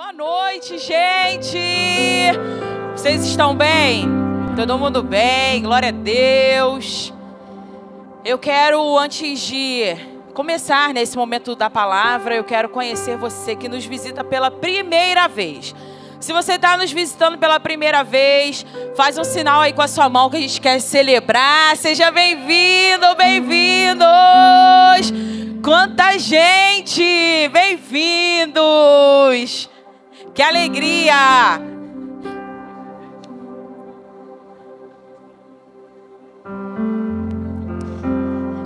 Boa noite, gente! Vocês estão bem? Todo mundo bem? Glória a Deus. Eu quero, antes de começar nesse momento da palavra, eu quero conhecer você que nos visita pela primeira vez. Se você está nos visitando pela primeira vez, faz um sinal aí com a sua mão que a gente quer celebrar. Seja bem-vindo, bem-vindos! Quanta gente! Bem-vindos! Que alegria!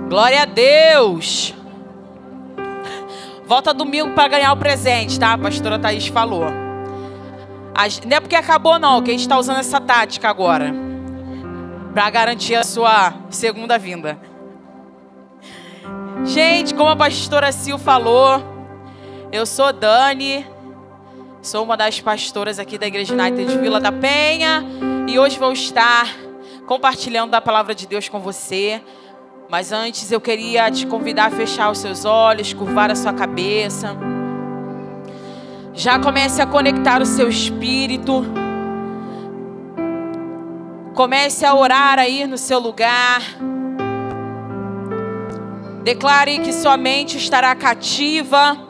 Glória a Deus! Volta domingo para ganhar o presente, tá? A pastora Thaís falou. Não é porque acabou, não, que a gente está usando essa tática agora. Para garantir a sua segunda vinda. Gente, como a pastora Sil falou, eu sou Dani, sou uma das pastoras aqui da Igreja United de Vila da Penha e hoje vou estar compartilhando da palavra de Deus com você. Mas antes eu queria te convidar a fechar os seus olhos, curvar a sua cabeça. Já comece a conectar o seu espírito. Comece a orar aí no seu lugar. Declare que sua mente estará cativa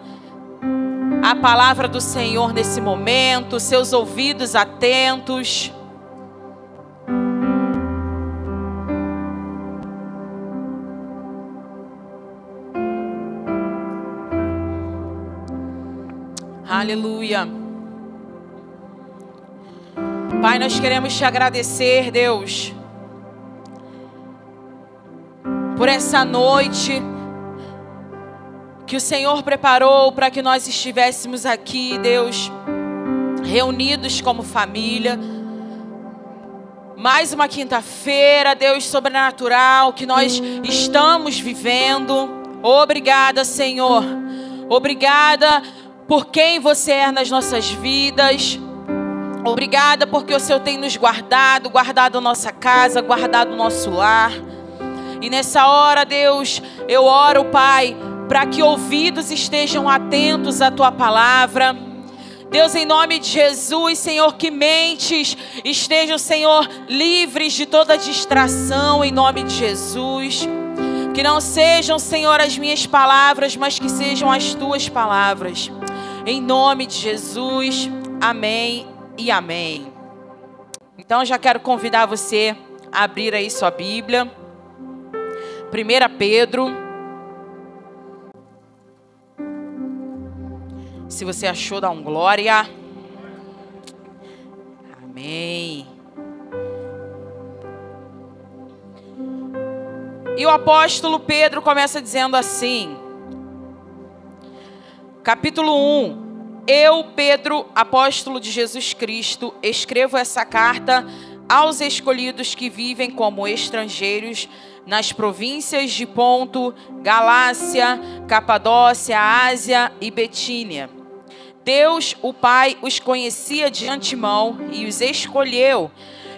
à palavra do Senhor nesse momento, seus ouvidos atentos. Aleluia. Pai, nós queremos te agradecer, Deus, por essa noite que o Senhor preparou para que nós estivéssemos aqui, Deus, reunidos como família. Mais uma quinta-feira, Deus sobrenatural que nós estamos vivendo. Obrigada, Senhor. Obrigada por quem você é nas nossas vidas. Obrigada porque o Senhor tem nos guardado, guardado a nossa casa, guardado o nosso lar. E nessa hora, Deus, eu oro, Pai, para que ouvidos estejam atentos à tua palavra. Deus, em nome de Jesus, Senhor, que mentes estejam, Senhor, livres de toda distração, em nome de Jesus. Que não sejam, Senhor, as minhas palavras, mas que sejam as tuas palavras. Em nome de Jesus, amém e amém. Então, já quero convidar você a abrir aí sua Bíblia. 1 Pedro. Se você achou, dá um glória. Amém. E o apóstolo Pedro começa dizendo assim: Capítulo 1. Eu, Pedro, apóstolo de Jesus Cristo, escrevo essa carta aos escolhidos que vivem como estrangeiros nas províncias de Ponto, Galácia, Capadócia, Ásia e Betínia. Deus, o Pai, os conhecia de antemão e os escolheu,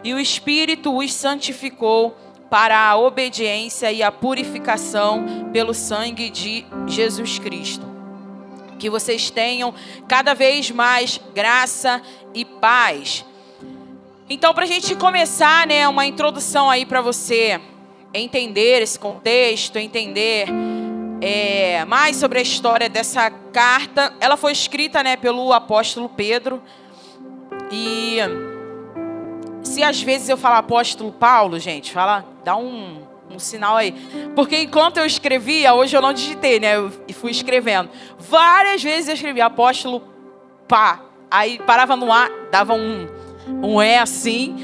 e o Espírito os santificou para a obediência e a purificação pelo sangue de Jesus Cristo que vocês tenham cada vez mais graça e paz. Então, para a gente começar, né, uma introdução aí para você entender esse contexto, entender é, mais sobre a história dessa carta. Ela foi escrita, né, pelo apóstolo Pedro. E se às vezes eu falar apóstolo Paulo, gente, fala, dá um um sinal aí. Porque enquanto eu escrevia, hoje eu não digitei, né? Eu fui escrevendo. Várias vezes eu escrevi apóstolo pá. Aí parava no A, dava um, um E assim.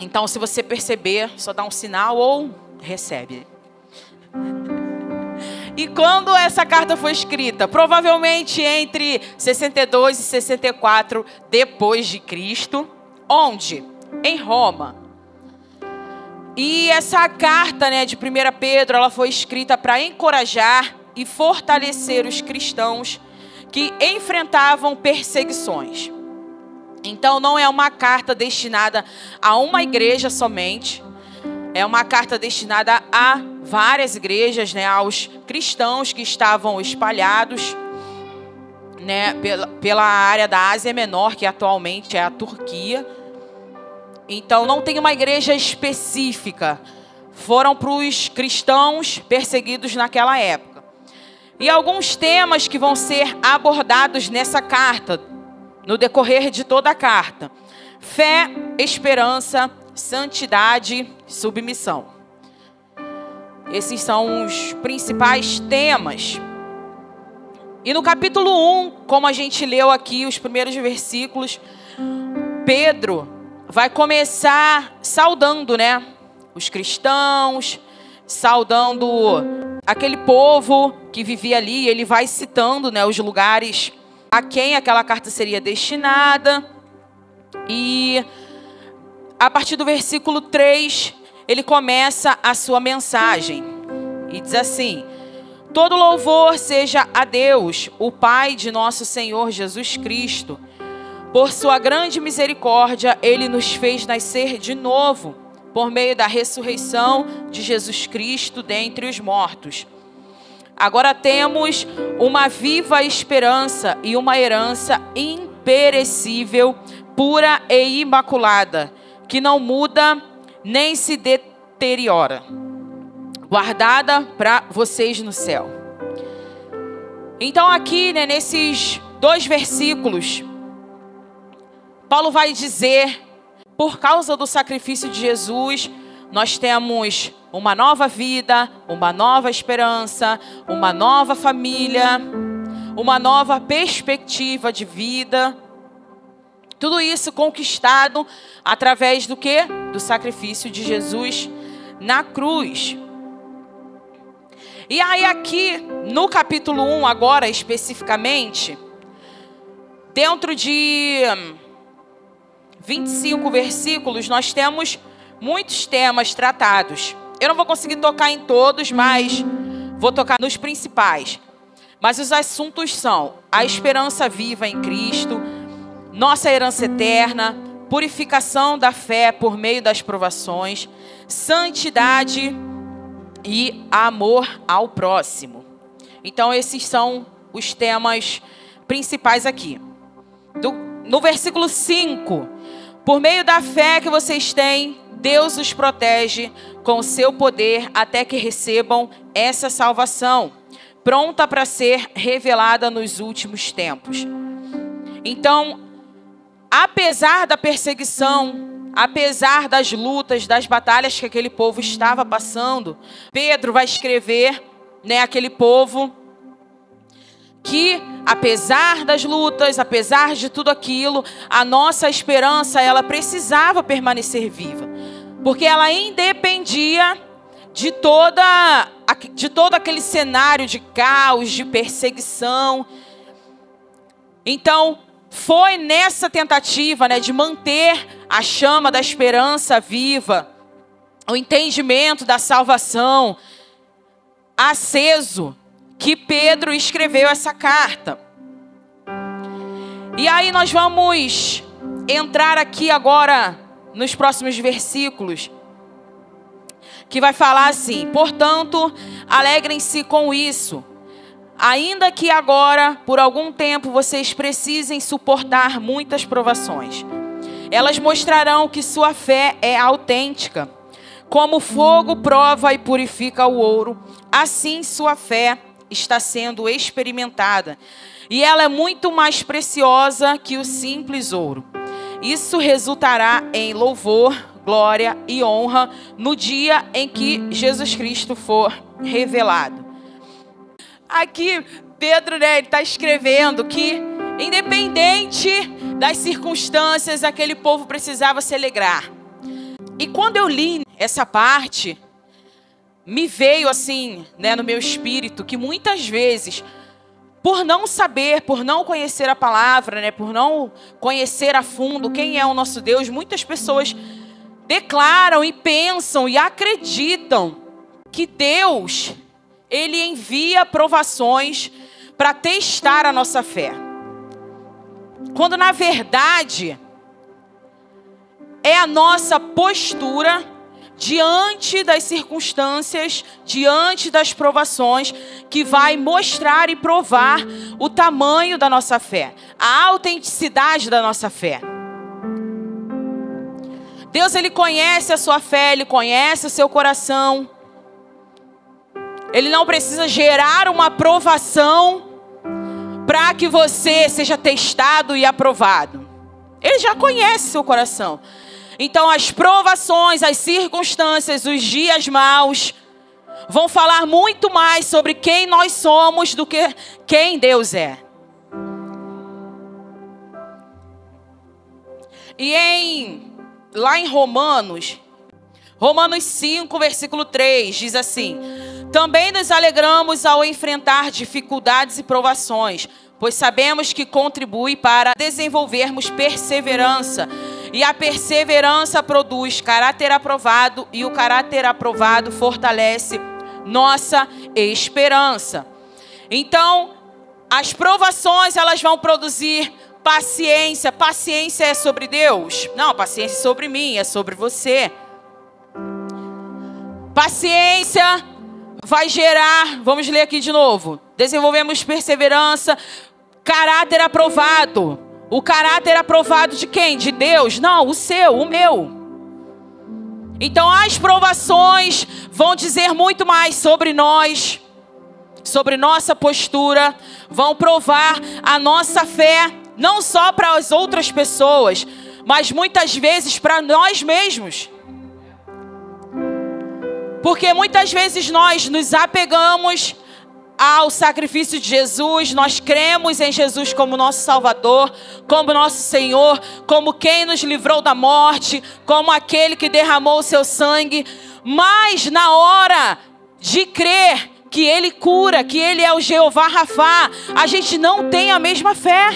Então, se você perceber, só dá um sinal ou recebe. E quando essa carta foi escrita? Provavelmente entre 62 e 64 depois de Cristo. Onde? Em Roma. E essa carta né, de 1 Pedro ela foi escrita para encorajar e fortalecer os cristãos que enfrentavam perseguições. Então, não é uma carta destinada a uma igreja somente, é uma carta destinada a várias igrejas, né, aos cristãos que estavam espalhados. né, pela, pela área da Ásia Menor, que atualmente é a Turquia. Então não tem uma igreja específica. Foram para os cristãos perseguidos naquela época. E alguns temas que vão ser abordados nessa carta, no decorrer de toda a carta: fé, esperança, santidade, submissão. Esses são os principais temas. E no capítulo 1, como a gente leu aqui, os primeiros versículos, Pedro vai começar saudando, né? Os cristãos, saudando aquele povo que vivia ali. Ele vai citando, né, os lugares a quem aquela carta seria destinada. E a partir do versículo 3, ele começa a sua mensagem e diz assim: Todo louvor seja a Deus, o Pai de nosso Senhor Jesus Cristo. Por sua grande misericórdia, ele nos fez nascer de novo, por meio da ressurreição de Jesus Cristo dentre os mortos. Agora temos uma viva esperança e uma herança imperecível, pura e imaculada, que não muda nem se deteriora, guardada para vocês no céu. Então, aqui, né, nesses dois versículos, Paulo vai dizer: por causa do sacrifício de Jesus, nós temos uma nova vida, uma nova esperança, uma nova família, uma nova perspectiva de vida. Tudo isso conquistado através do que? Do sacrifício de Jesus na cruz. E aí aqui no capítulo 1 agora especificamente, dentro de 25 versículos, nós temos muitos temas tratados. Eu não vou conseguir tocar em todos, mas vou tocar nos principais. Mas os assuntos são a esperança viva em Cristo, nossa herança eterna, purificação da fé por meio das provações, santidade e amor ao próximo. Então, esses são os temas principais aqui. Do, no versículo 5, por meio da fé que vocês têm, Deus os protege com o seu poder até que recebam essa salvação, pronta para ser revelada nos últimos tempos. Então, apesar da perseguição, apesar das lutas, das batalhas que aquele povo estava passando, Pedro vai escrever, né, aquele povo que apesar das lutas, apesar de tudo aquilo, a nossa esperança ela precisava permanecer viva, porque ela independia de toda de todo aquele cenário de caos, de perseguição. Então, foi nessa tentativa né, de manter a chama da esperança viva, o entendimento da salvação aceso, que Pedro escreveu essa carta. E aí nós vamos entrar aqui agora nos próximos versículos, que vai falar assim: portanto, alegrem-se com isso ainda que agora, por algum tempo, vocês precisem suportar muitas provações. Elas mostrarão que sua fé é autêntica. Como fogo prova e purifica o ouro, assim sua fé está sendo experimentada. E ela é muito mais preciosa que o simples ouro. Isso resultará em louvor, glória e honra no dia em que Jesus Cristo for revelado. Aqui, Pedro, né, ele está escrevendo que, independente das circunstâncias, aquele povo precisava se alegrar. E quando eu li essa parte, me veio assim, né, no meu espírito, que muitas vezes, por não saber, por não conhecer a palavra, né, por não conhecer a fundo quem é o nosso Deus, muitas pessoas declaram e pensam e acreditam que Deus ele envia provações para testar a nossa fé. Quando na verdade é a nossa postura diante das circunstâncias, diante das provações, que vai mostrar e provar o tamanho da nossa fé, a autenticidade da nossa fé. Deus ele conhece a sua fé, ele conhece o seu coração. Ele não precisa gerar uma aprovação para que você seja testado e aprovado. Ele já conhece seu coração. Então, as provações, as circunstâncias, os dias maus vão falar muito mais sobre quem nós somos do que quem Deus é. E em lá em Romanos, Romanos 5, versículo 3, diz assim: Também nos alegramos ao enfrentar dificuldades e provações, pois sabemos que contribui para desenvolvermos perseverança. E a perseverança produz caráter aprovado, e o caráter aprovado fortalece nossa esperança. Então, as provações elas vão produzir paciência. Paciência é sobre Deus? Não, paciência é sobre mim, é sobre você. Paciência vai gerar, vamos ler aqui de novo. Desenvolvemos perseverança, caráter aprovado. O caráter aprovado de quem? De Deus? Não, o seu, o meu. Então as provações vão dizer muito mais sobre nós, sobre nossa postura, vão provar a nossa fé, não só para as outras pessoas, mas muitas vezes para nós mesmos. Porque muitas vezes nós nos apegamos ao sacrifício de Jesus, nós cremos em Jesus como nosso Salvador, como nosso Senhor, como quem nos livrou da morte, como aquele que derramou o seu sangue, mas na hora de crer que Ele cura, que Ele é o Jeová Rafá, a gente não tem a mesma fé.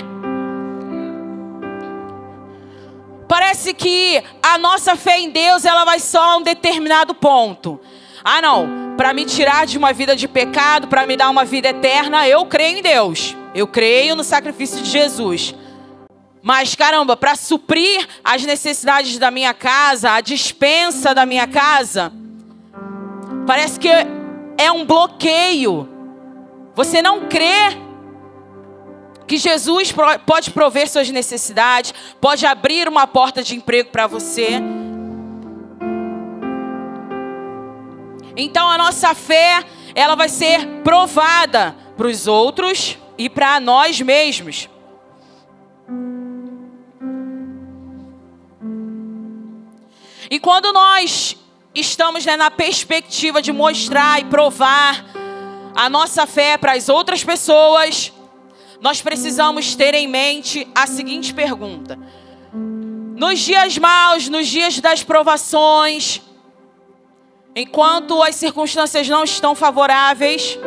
Parece que a nossa fé em Deus ela vai só a um determinado ponto. Ah, não, para me tirar de uma vida de pecado, para me dar uma vida eterna, eu creio em Deus. Eu creio no sacrifício de Jesus. Mas caramba, para suprir as necessidades da minha casa, a dispensa da minha casa, parece que é um bloqueio. Você não crê que Jesus pode prover suas necessidades, pode abrir uma porta de emprego para você. Então a nossa fé, ela vai ser provada para os outros e para nós mesmos. E quando nós estamos né, na perspectiva de mostrar e provar a nossa fé para as outras pessoas, nós precisamos ter em mente a seguinte pergunta: nos dias maus, nos dias das provações, Enquanto as circunstâncias não estão favoráveis,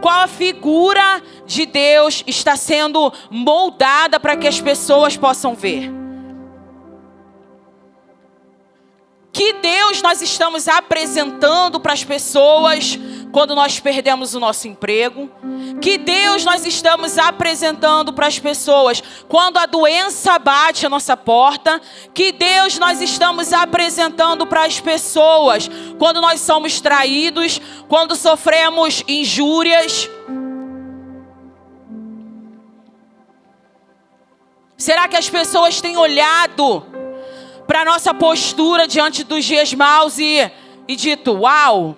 qual a figura de Deus está sendo moldada para que as pessoas possam ver? Que Deus nós estamos apresentando para as pessoas quando nós perdemos o nosso emprego? Que Deus nós estamos apresentando para as pessoas quando a doença bate a nossa porta? Que Deus nós estamos apresentando para as pessoas quando nós somos traídos, quando sofremos injúrias? Será que as pessoas têm olhado para nossa postura diante dos dias maus e, e dito: Uau!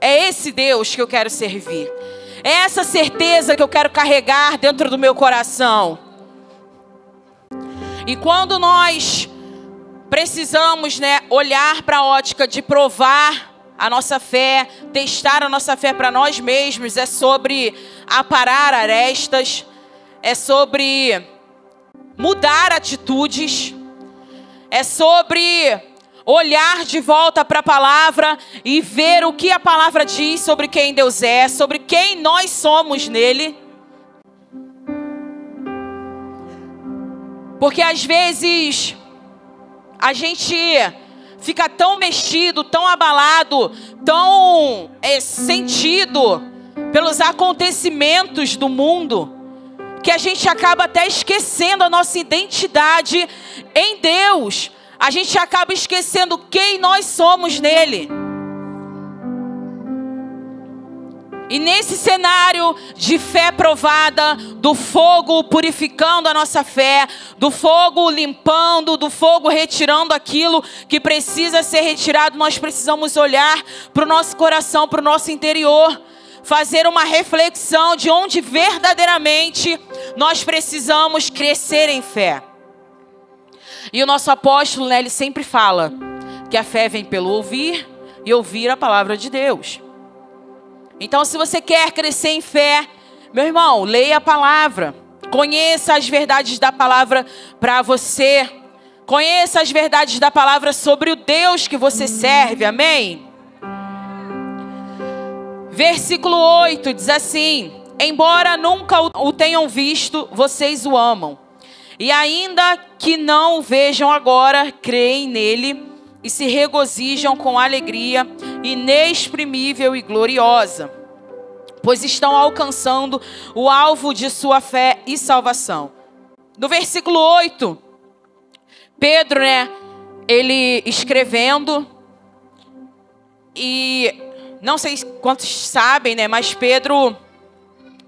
É esse Deus que eu quero servir. É essa certeza que eu quero carregar dentro do meu coração. E quando nós precisamos, né, olhar para a ótica de provar a nossa fé, testar a nossa fé para nós mesmos, é sobre aparar arestas, é sobre mudar atitudes, é sobre olhar de volta para a palavra e ver o que a palavra diz sobre quem Deus é, sobre quem nós somos nele. Porque às vezes a gente fica tão mexido, tão abalado, tão é, sentido pelos acontecimentos do mundo que a gente acaba até esquecendo a nossa identidade em Deus. A gente acaba esquecendo quem nós somos nele. E nesse cenário de fé provada, do fogo purificando a nossa fé, do fogo limpando, do fogo retirando aquilo que precisa ser retirado, nós precisamos olhar para o nosso coração, para o nosso interior, fazer uma reflexão de onde verdadeiramente nós precisamos crescer em fé. E o nosso apóstolo, né, ele sempre fala que a fé vem pelo ouvir e ouvir a palavra de Deus. Então, se você quer crescer em fé, meu irmão, leia a palavra. Conheça as verdades da palavra para você. Conheça as verdades da palavra sobre o Deus que você serve. Amém? Versículo 8 diz assim: Embora nunca o tenham visto, vocês o amam. E ainda que não o vejam agora, creem nele e se regozijam com alegria inexprimível e gloriosa, pois estão alcançando o alvo de sua fé e salvação. No versículo 8, Pedro, né, ele escrevendo, e não sei quantos sabem, né, mas Pedro,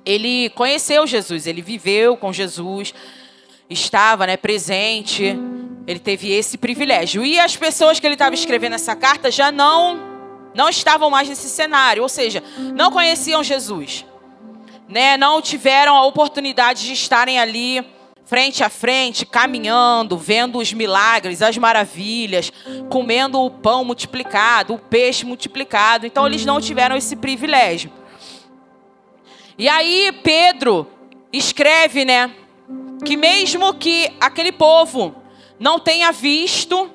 ele conheceu Jesus, ele viveu com Jesus, estava, né, presente, ele teve esse privilégio. E as pessoas que ele estava escrevendo essa carta já não não estavam mais nesse cenário, ou seja, não conheciam Jesus, né? Não tiveram a oportunidade de estarem ali frente a frente, caminhando, vendo os milagres, as maravilhas, comendo o pão multiplicado, o peixe multiplicado. Então eles não tiveram esse privilégio. E aí Pedro escreve, né, que mesmo que aquele povo não tenha visto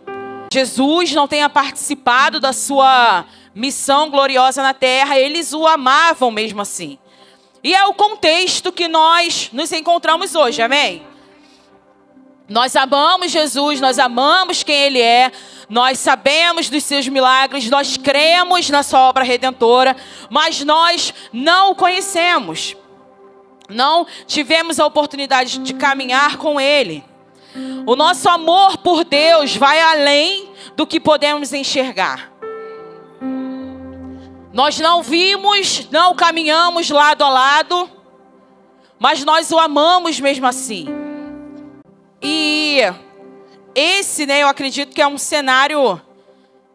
Jesus, não tenha participado da sua missão gloriosa na terra, eles o amavam mesmo assim. E é o contexto que nós nos encontramos hoje, amém? Nós amamos Jesus, nós amamos quem Ele é, nós sabemos dos seus milagres, nós cremos na Sua obra redentora, mas nós não o conhecemos, não tivemos a oportunidade de caminhar com Ele. O nosso amor por Deus vai além do que podemos enxergar. Nós não vimos, não caminhamos lado a lado, mas nós o amamos mesmo assim. E esse, né, eu acredito que é um cenário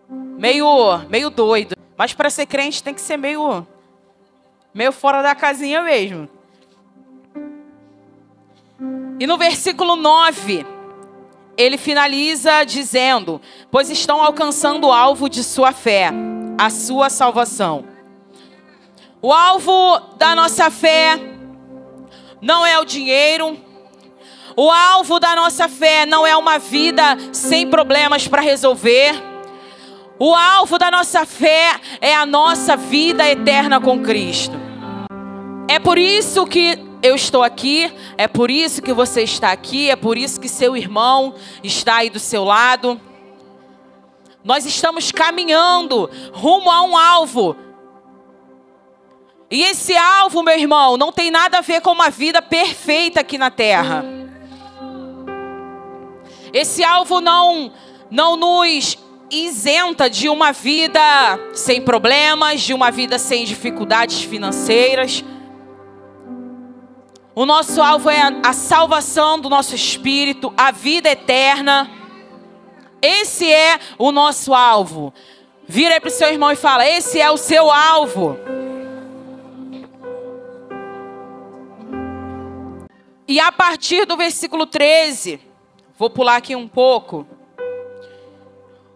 meio, meio doido. Mas para ser crente tem que ser meio, meio fora da casinha mesmo. E no versículo 9, ele finaliza dizendo: Pois estão alcançando o alvo de sua fé, a sua salvação. O alvo da nossa fé não é o dinheiro. O alvo da nossa fé não é uma vida sem problemas para resolver. O alvo da nossa fé é a nossa vida eterna com Cristo. É por isso que eu estou aqui, é por isso que você está aqui, é por isso que seu irmão está aí do seu lado. Nós estamos caminhando rumo a um alvo. E esse alvo, meu irmão, não tem nada a ver com uma vida perfeita aqui na terra. Esse alvo não não nos isenta de uma vida sem problemas, de uma vida sem dificuldades financeiras. O nosso alvo é a, salvação do nosso espírito, a vida eterna. Esse é o nosso alvo. Vira aí para o seu irmão e fala: Esse é o seu alvo. E a partir do versículo 13, vou pular aqui um pouco.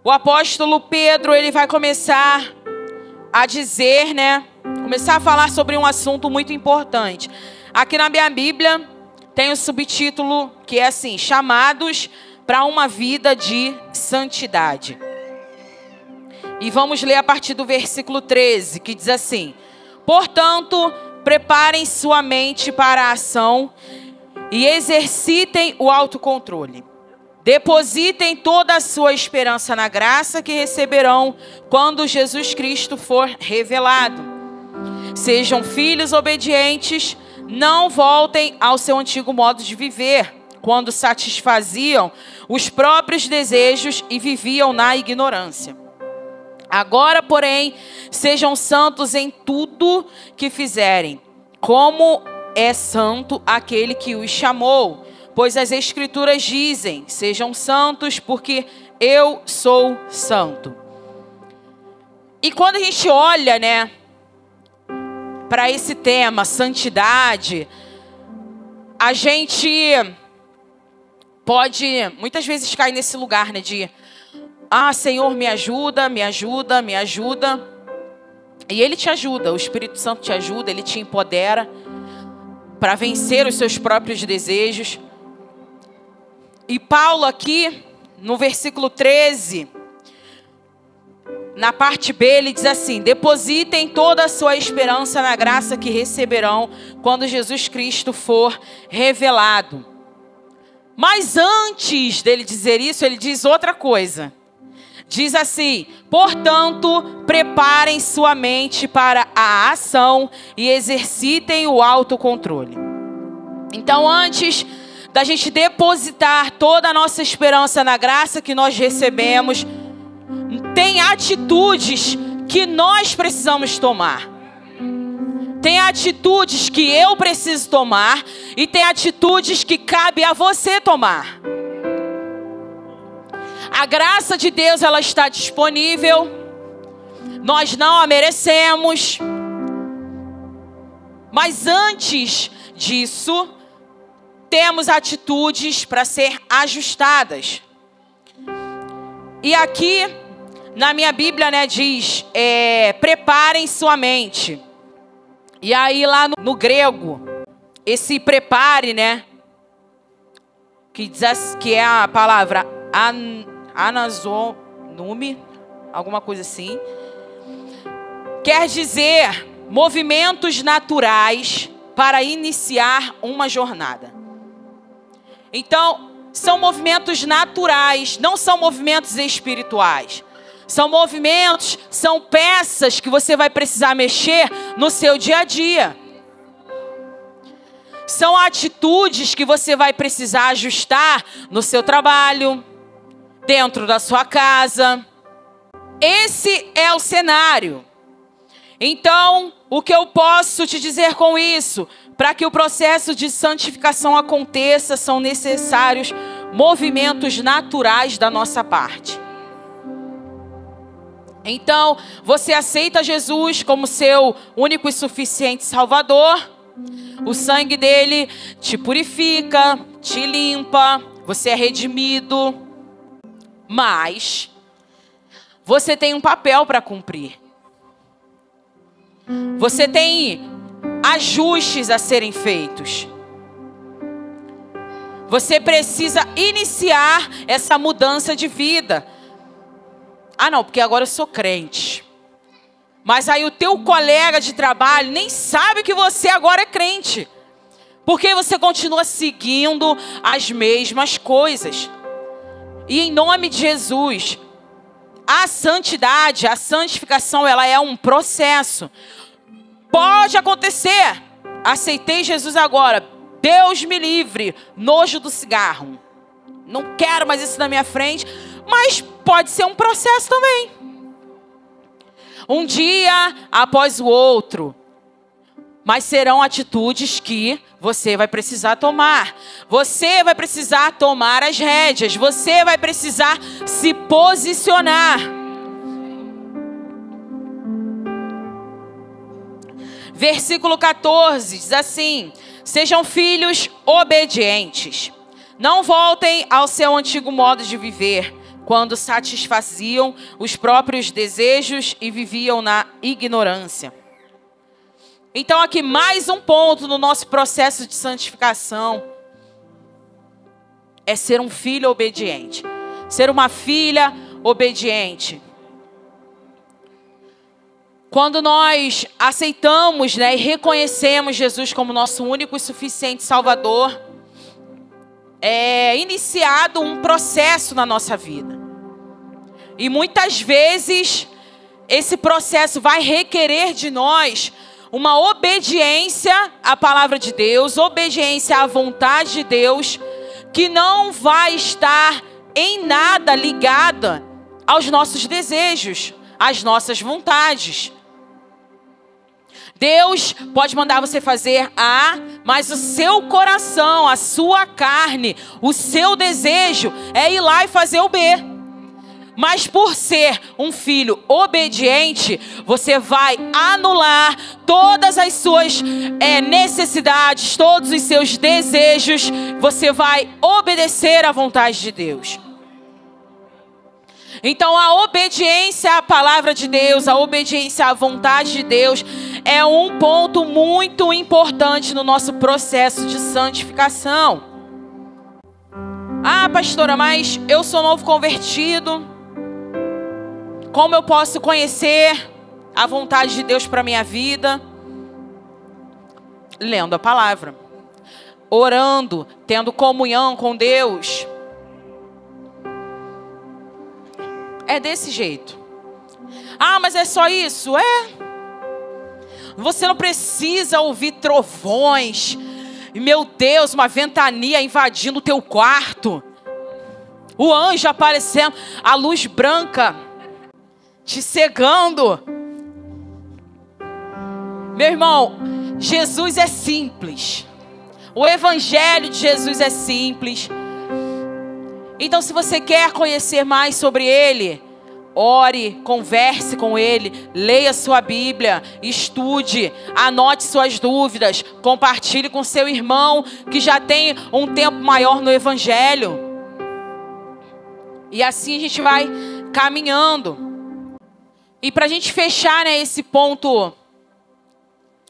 O apóstolo Pedro, ele vai começar a dizer, né? Começar a falar sobre um assunto muito importante. Aqui na minha Bíblia tem o subtítulo que é assim: Chamados para uma vida de santidade. E vamos ler a partir do versículo 13, que diz assim: Portanto, preparem sua mente para a ação e exercitem o autocontrole. Depositem toda a sua esperança na graça que receberão quando Jesus Cristo for revelado. Sejam filhos obedientes não voltem ao seu antigo modo de viver, quando satisfaziam os próprios desejos e viviam na ignorância. Agora, porém, sejam santos em tudo que fizerem, como é santo aquele que os chamou. Pois as Escrituras dizem: sejam santos, porque eu sou santo. E quando a gente olha, né, para esse tema, santidade, a gente pode muitas vezes cair nesse lugar, né, de ah, Senhor, me ajuda, me ajuda, me ajuda. E ele te ajuda, o Espírito Santo te ajuda, ele te empodera para vencer os seus próprios desejos. E Paulo aqui, no versículo 13, na parte B, ele diz assim: Depositem toda a sua esperança na graça que receberão quando Jesus Cristo for revelado. Mas antes dele dizer isso, ele diz outra coisa. Diz assim: portanto, preparem sua mente para a ação e exercitem o autocontrole. Então, antes da gente depositar toda a nossa esperança na graça que nós recebemos, tem atitudes que nós precisamos tomar. Tem atitudes que eu preciso tomar e tem atitudes que cabe a você tomar. A graça de Deus ela está disponível. Nós não a merecemos. Mas antes disso, temos atitudes para ser ajustadas. E aqui na minha Bíblia, né, diz: é, preparem sua mente. E aí lá no, no grego, esse prepare, né, que diz que é a palavra an, anazonume, alguma coisa assim. Quer dizer movimentos naturais para iniciar uma jornada. Então, são movimentos naturais, não são movimentos espirituais. São movimentos, são peças que você vai precisar mexer no seu dia a dia. São atitudes que você vai precisar ajustar no seu trabalho, dentro da sua casa. Esse é o cenário. Então, o que eu posso te dizer com isso? Para que o processo de santificação aconteça, são necessários movimentos naturais da nossa parte. Então, você aceita Jesus como seu único e suficiente Salvador. O sangue dele te purifica, te limpa, você é redimido. Mas você tem um papel para cumprir. Você tem ajustes a serem feitos. Você precisa iniciar essa mudança de vida. Ah, não, porque agora eu sou crente. Mas aí o teu colega de trabalho nem sabe que você agora é crente. Porque você continua seguindo as mesmas coisas. E em nome de Jesus, a santidade, a santificação, ela é um processo. Pode acontecer. Aceitei Jesus agora. Deus me livre. Nojo do cigarro. Não quero mais isso na minha frente. Mas pode ser um processo também. Um dia após o outro. Mas serão atitudes que você vai precisar tomar. Você vai precisar tomar as rédeas. Você vai precisar se posicionar. Versículo 14 diz assim: Sejam filhos obedientes. Não voltem ao seu antigo modo de viver, quando satisfaziam os próprios desejos e viviam na ignorância. Então, aqui mais um ponto no nosso processo de santificação é ser um filho obediente, ser uma filha obediente. Quando nós aceitamos né, e reconhecemos Jesus como nosso único e suficiente Salvador, é iniciado um processo na nossa vida. E muitas vezes esse processo vai requerer de nós uma obediência à palavra de Deus, obediência à vontade de Deus, que não vai estar em nada ligada aos nossos desejos, às nossas vontades. Deus pode mandar você fazer A, mas o seu coração, a sua carne, o seu desejo é ir lá e fazer o B. Mas por ser um filho obediente, você vai anular todas as suas é, necessidades, todos os seus desejos. Você vai obedecer à vontade de Deus. Então, a obediência à palavra de Deus, a obediência à vontade de Deus, é um ponto muito importante no nosso processo de santificação. Ah, pastora, mas eu sou novo convertido. Como eu posso conhecer a vontade de Deus para minha vida? Lendo a palavra, orando, tendo comunhão com Deus. É desse jeito. Ah, mas é só isso? É. Você não precisa ouvir trovões. Meu Deus, uma ventania invadindo o teu quarto. O anjo aparecendo, a luz branca te cegando. Meu irmão, Jesus é simples. O evangelho de Jesus é simples. Então, se você quer conhecer mais sobre ele, ore, converse com ele, leia sua Bíblia, estude, anote suas dúvidas, compartilhe com seu irmão que já tem um tempo maior no evangelho. E assim a gente vai caminhando. E para a gente fechar né, esse ponto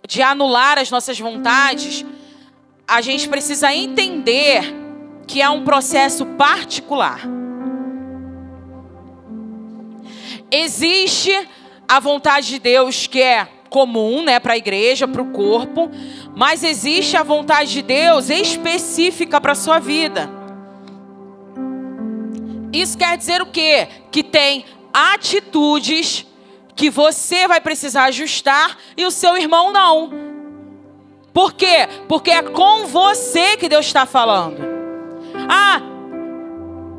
de anular as nossas vontades, a gente precisa entender que é um processo particular. Existe a vontade de Deus que é comum, né, para a igreja, para o corpo, mas existe a vontade de Deus específica para a sua vida. Isso quer dizer o quê? Que tem atitudes que você vai precisar ajustar e o seu irmão não. Por quê? Porque é com você que Deus está falando. Ah,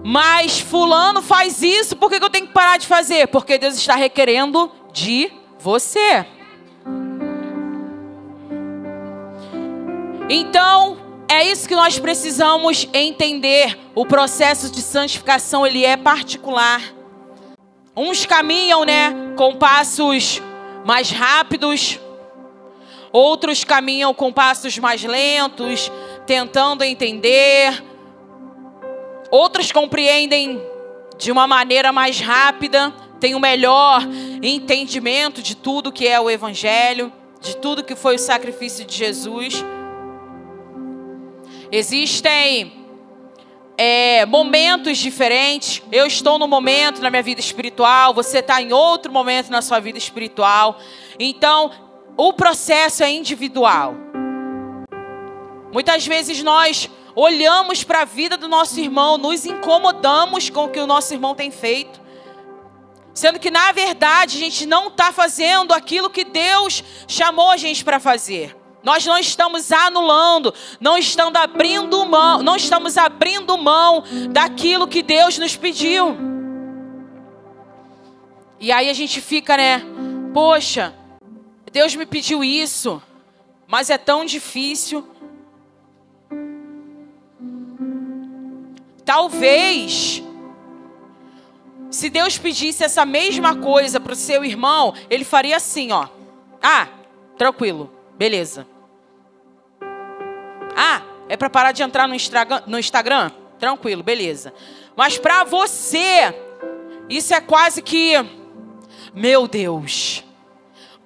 mas Fulano faz isso, por que eu tenho que parar de fazer? Porque Deus está requerendo de você. Então, é isso que nós precisamos entender. O processo de santificação ele é particular. Uns caminham, né, com passos mais rápidos, outros caminham com passos mais lentos, tentando entender. Outros compreendem de uma maneira mais rápida, têm o um melhor entendimento de tudo que é o evangelho, de tudo que foi o sacrifício de Jesus. Existem é, momentos diferentes. Eu estou num momento na minha vida espiritual, você está em outro momento na sua vida espiritual. Então, o processo é individual. Muitas vezes nós olhamos para a vida do nosso irmão, nos incomodamos com o que o nosso irmão tem feito. Sendo que, na verdade, a gente não está fazendo aquilo que Deus chamou a gente para fazer. Nós não estamos anulando, não estamos abrindo mão, não estamos abrindo mão daquilo que Deus nos pediu. E aí a gente fica, né? Poxa, Deus me pediu isso, mas é tão difícil. Talvez, se Deus pedisse essa mesma coisa para o seu irmão, ele faria assim, ó. Ah, tranquilo, beleza. Ah, é para parar de entrar no Instagram, no Instagram? Tranquilo, beleza. Mas para você, isso é quase que, meu Deus,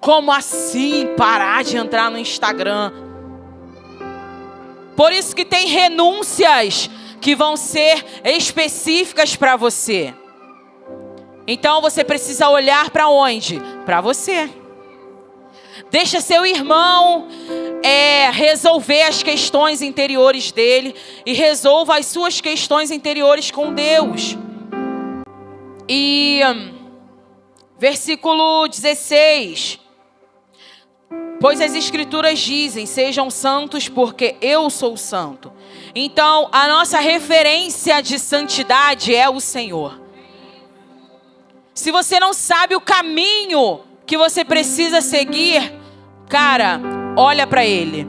como assim parar de entrar no Instagram? Por isso que tem renúncias que vão ser específicas para você. Então você precisa olhar para onde? Para você. Deixa seu irmão é, resolver as questões interiores dele e resolva as suas questões interiores com Deus. E versículo 16. Pois as Escrituras dizem: sejam santos, porque eu sou santo. Então, a nossa referência de santidade é o Senhor. Se você não sabe o caminho que você precisa seguir, cara, olha para Ele.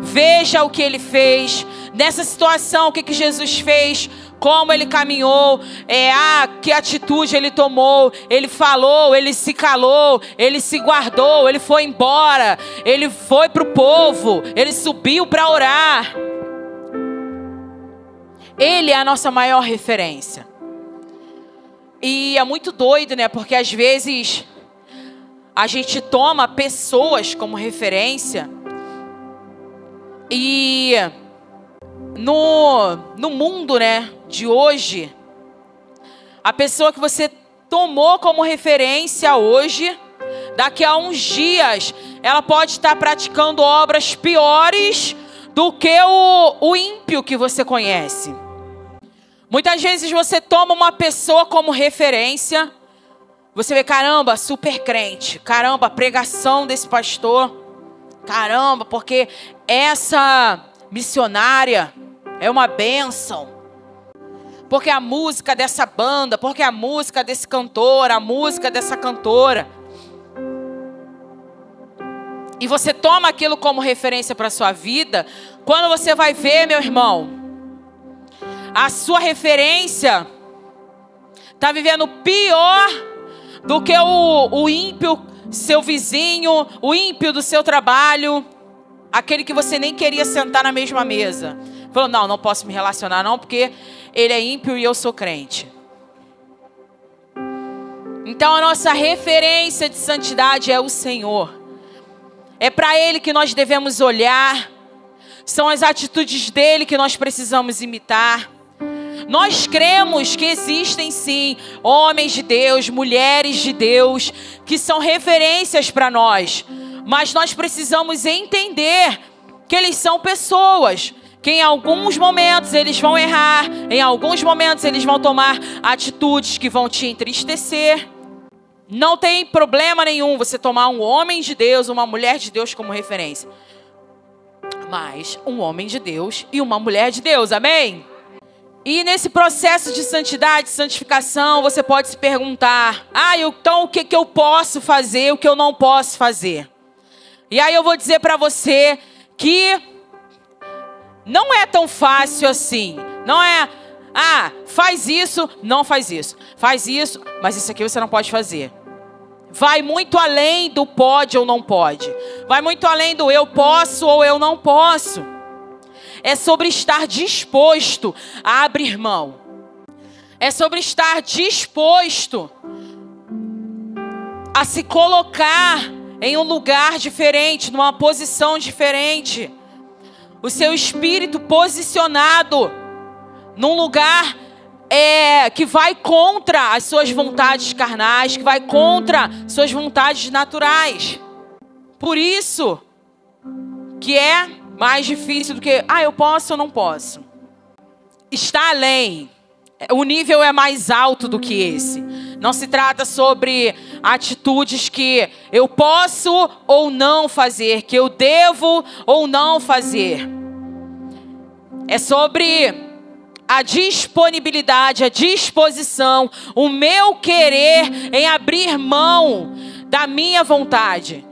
Veja o que Ele fez. Nessa situação, o que, que Jesus fez? como ele caminhou, é, ah, que atitude ele tomou, ele falou, ele se calou, ele se guardou, ele foi embora, ele foi para o povo, ele subiu para orar. Ele é a nossa maior referência. E é muito doido, né? Porque às vezes a gente toma pessoas como referência e no, no mundo, né, de hoje, a pessoa que você tomou como referência hoje, daqui a uns dias, ela pode estar praticando obras piores do que o, o ímpio que você conhece. Muitas vezes você toma uma pessoa como referência, você vê, caramba, super crente, caramba, pregação desse pastor, caramba, porque essa missionária é uma bênção. Porque a música dessa banda, porque a música desse cantor, a música dessa cantora. E você toma aquilo como referência para sua vida, quando você vai ver, meu irmão, a sua referência está vivendo pior do que o, o ímpio, seu vizinho, o ímpio do seu trabalho, aquele que você nem queria sentar na mesma mesa. Falou: não, não posso me relacionar, não, porque ele é ímpio e eu sou crente. Então a nossa referência de santidade é o Senhor. É para Ele que nós devemos olhar. São as atitudes dele que nós precisamos imitar. Nós cremos que existem sim homens de Deus, mulheres de Deus, que são referências para nós. Mas nós precisamos entender que eles são pessoas que em alguns momentos eles vão errar, em alguns momentos eles vão tomar atitudes que vão te entristecer. Não tem problema nenhum você tomar um homem de Deus, uma mulher de Deus como referência. Mas um homem de Deus e uma mulher de Deus, amém? E nesse processo de santidade, santificação, você pode se perguntar: ah, então o que, que eu posso fazer, o que eu não posso fazer? E aí eu vou dizer para você que não é tão fácil assim. Não é, ah, faz isso, não faz isso. Faz isso, mas isso aqui você não pode fazer. Vai muito além do pode ou não pode. Vai muito além do eu posso ou eu não posso. É sobre estar disposto a abrir mão. É sobre estar disposto a se colocar em um lugar diferente, numa posição diferente o seu espírito posicionado num lugar é, que vai contra as suas vontades carnais, que vai contra suas vontades naturais. Por isso que é mais difícil do que, ah, eu posso ou não posso. Está além. O nível é mais alto do que esse. Não se trata sobre atitudes que eu posso ou não fazer, que eu devo ou não fazer. É sobre a disponibilidade, a disposição, o meu querer em abrir mão da minha vontade.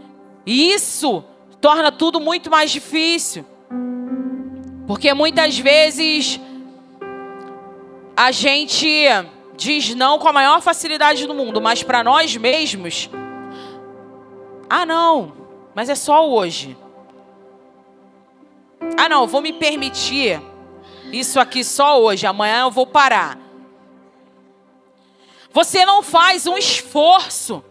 E isso torna tudo muito mais difícil. Porque muitas vezes a gente diz não com a maior facilidade do mundo, mas para nós mesmos, ah, não, mas é só hoje. Ah, não, vou me permitir isso aqui só hoje, amanhã eu vou parar. Você não faz um esforço.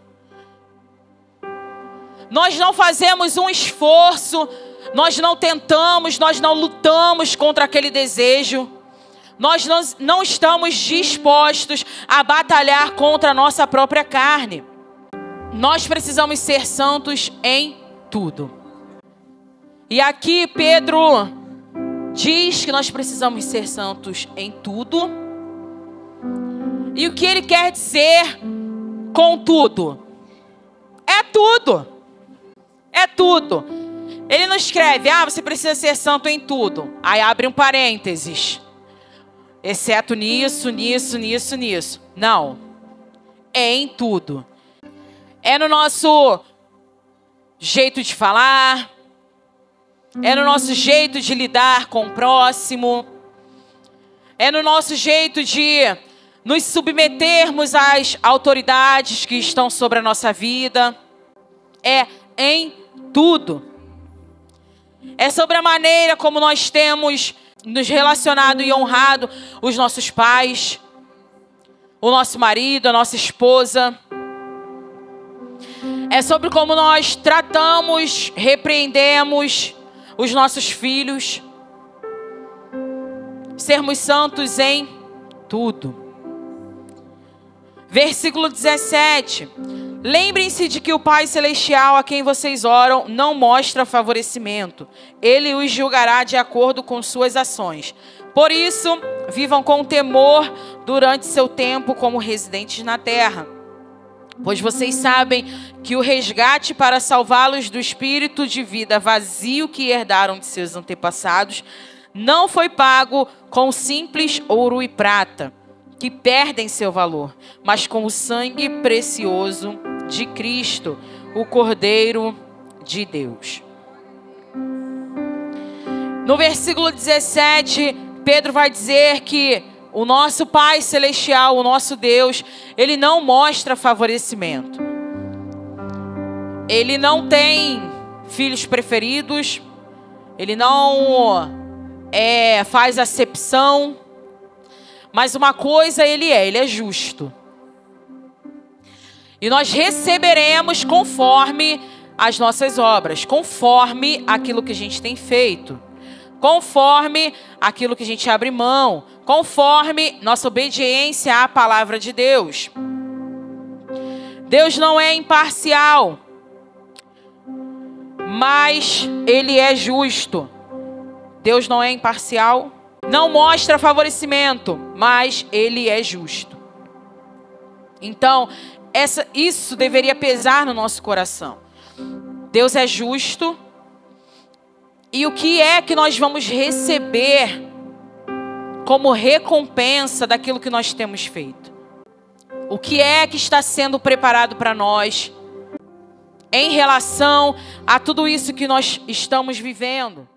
Nós não fazemos um esforço, nós não tentamos, nós não lutamos contra aquele desejo. Nós não, não estamos dispostos a batalhar contra a nossa própria carne. Nós precisamos ser santos em tudo. E aqui Pedro diz que nós precisamos ser santos em tudo. E o que ele quer dizer com tudo? É tudo. É tudo. Ele não escreve, ah, você precisa ser santo em tudo. Aí abre um parênteses. Exceto nisso, nisso, nisso, nisso. Não. É em tudo. É no nosso jeito de falar, é no nosso jeito de lidar com o próximo, é no nosso jeito de nos submetermos às autoridades que estão sobre a nossa vida. É em tudo. É sobre a maneira como nós temos nos relacionado e honrado os nossos pais, o nosso marido, a nossa esposa. É sobre como nós tratamos, repreendemos os nossos filhos. Sermos santos em tudo. Versículo 17. Lembrem-se de que o Pai Celestial a quem vocês oram não mostra favorecimento. Ele os julgará de acordo com suas ações. Por isso, vivam com temor durante seu tempo como residentes na terra. Pois vocês sabem que o resgate para salvá-los do espírito de vida vazio que herdaram de seus antepassados não foi pago com simples ouro e prata que perdem seu valor, mas com o sangue precioso de Cristo, o Cordeiro de Deus. No versículo 17, Pedro vai dizer que o nosso Pai Celestial, o nosso Deus, ele não mostra favorecimento. Ele não tem filhos preferidos, ele não é, faz acepção mas uma coisa ele é, ele é justo. E nós receberemos conforme as nossas obras, conforme aquilo que a gente tem feito, conforme aquilo que a gente abre mão, conforme nossa obediência à palavra de Deus. Deus não é imparcial, mas Ele é justo. Deus não é imparcial, não mostra favorecimento, mas ele é justo. Então, essa, isso deveria pesar no nosso coração. Deus é justo. E o que é que nós vamos receber como recompensa daquilo que nós temos feito? O que é que está sendo preparado para nós em relação a tudo isso que nós estamos vivendo?